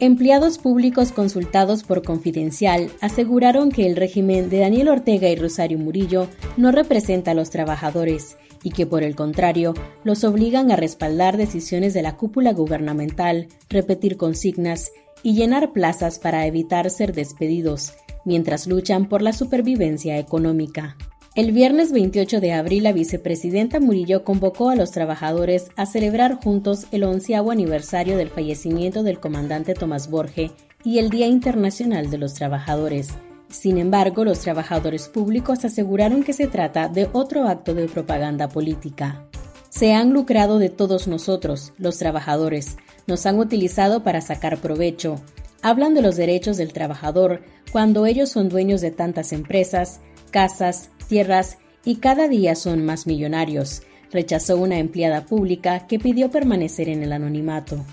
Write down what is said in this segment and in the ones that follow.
Empleados públicos consultados por Confidencial aseguraron que el régimen de Daniel Ortega y Rosario Murillo no representa a los trabajadores y que por el contrario los obligan a respaldar decisiones de la cúpula gubernamental, repetir consignas y llenar plazas para evitar ser despedidos, mientras luchan por la supervivencia económica. El viernes 28 de abril, la vicepresidenta Murillo convocó a los trabajadores a celebrar juntos el onceavo aniversario del fallecimiento del comandante Tomás Borge y el Día Internacional de los Trabajadores. Sin embargo, los trabajadores públicos aseguraron que se trata de otro acto de propaganda política. Se han lucrado de todos nosotros, los trabajadores, nos han utilizado para sacar provecho. Hablan de los derechos del trabajador cuando ellos son dueños de tantas empresas, casas, tierras y cada día son más millonarios, rechazó una empleada pública que pidió permanecer en el anonimato.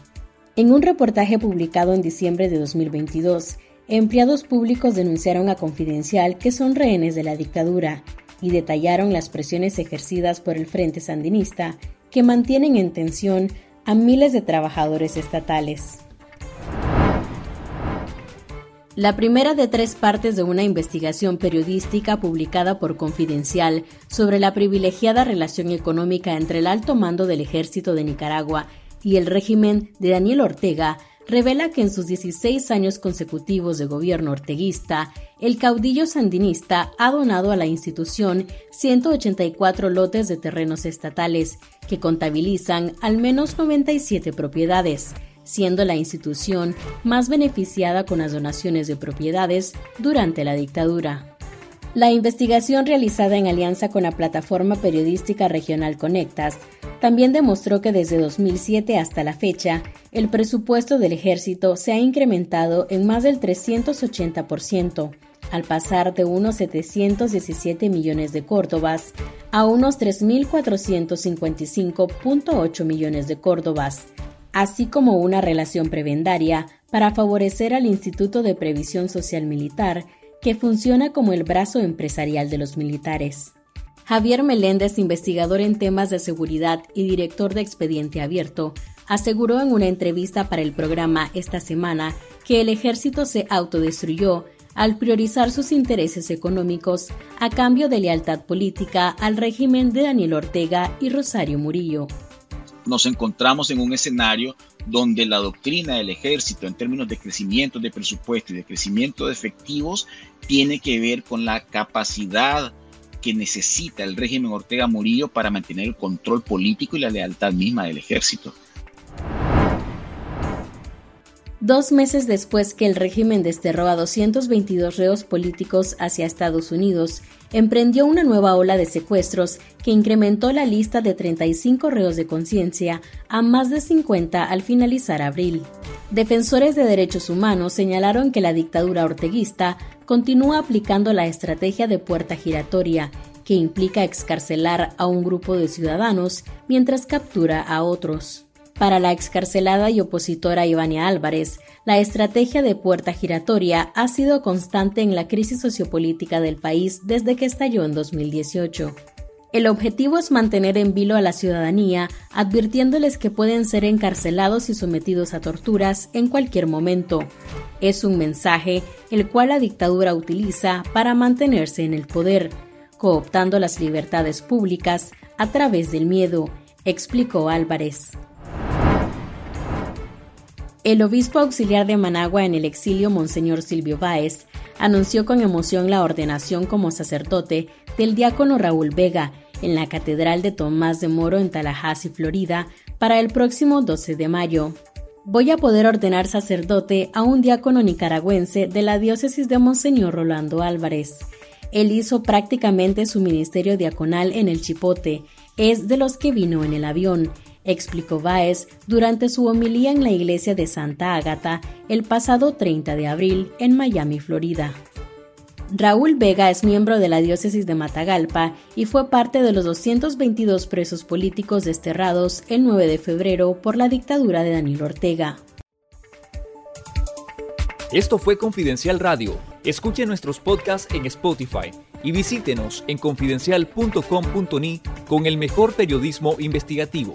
En un reportaje publicado en diciembre de 2022, empleados públicos denunciaron a Confidencial que son rehenes de la dictadura y detallaron las presiones ejercidas por el Frente Sandinista que mantienen en tensión a miles de trabajadores estatales. La primera de tres partes de una investigación periodística publicada por Confidencial sobre la privilegiada relación económica entre el alto mando del ejército de Nicaragua y el régimen de Daniel Ortega revela que en sus 16 años consecutivos de gobierno orteguista, el caudillo sandinista ha donado a la institución 184 lotes de terrenos estatales que contabilizan al menos 97 propiedades, siendo la institución más beneficiada con las donaciones de propiedades durante la dictadura. La investigación realizada en alianza con la plataforma periodística regional Conectas también demostró que desde 2007 hasta la fecha, el presupuesto del ejército se ha incrementado en más del 380%, al pasar de unos 717 millones de córdobas a unos 3.455.8 millones de córdobas, así como una relación prebendaria para favorecer al Instituto de Previsión Social Militar, que funciona como el brazo empresarial de los militares. Javier Meléndez, investigador en temas de seguridad y director de Expediente Abierto, aseguró en una entrevista para el programa esta semana que el ejército se autodestruyó al priorizar sus intereses económicos a cambio de lealtad política al régimen de Daniel Ortega y Rosario Murillo. Nos encontramos en un escenario donde la doctrina del ejército en términos de crecimiento de presupuesto y de crecimiento de efectivos tiene que ver con la capacidad que necesita el régimen Ortega Murillo para mantener el control político y la lealtad misma del ejército. Dos meses después que el régimen desterró a 222 reos políticos hacia Estados Unidos, emprendió una nueva ola de secuestros que incrementó la lista de 35 reos de conciencia a más de 50 al finalizar abril. Defensores de derechos humanos señalaron que la dictadura orteguista continúa aplicando la estrategia de puerta giratoria, que implica excarcelar a un grupo de ciudadanos mientras captura a otros. Para la excarcelada y opositora Ivania Álvarez, la estrategia de puerta giratoria ha sido constante en la crisis sociopolítica del país desde que estalló en 2018. El objetivo es mantener en vilo a la ciudadanía, advirtiéndoles que pueden ser encarcelados y sometidos a torturas en cualquier momento. Es un mensaje el cual la dictadura utiliza para mantenerse en el poder, cooptando las libertades públicas a través del miedo, explicó Álvarez. El obispo auxiliar de Managua en el exilio, Monseñor Silvio Báez, anunció con emoción la ordenación como sacerdote del diácono Raúl Vega en la Catedral de Tomás de Moro en Tallahassee, Florida, para el próximo 12 de mayo. Voy a poder ordenar sacerdote a un diácono nicaragüense de la diócesis de Monseñor Rolando Álvarez. Él hizo prácticamente su ministerio diaconal en el Chipote, es de los que vino en el avión explicó Báez durante su homilía en la iglesia de Santa Ágata el pasado 30 de abril en Miami, Florida. Raúl Vega es miembro de la diócesis de Matagalpa y fue parte de los 222 presos políticos desterrados el 9 de febrero por la dictadura de Daniel Ortega. Esto fue Confidencial Radio. Escuche nuestros podcasts en Spotify y visítenos en confidencial.com.ni con el mejor periodismo investigativo.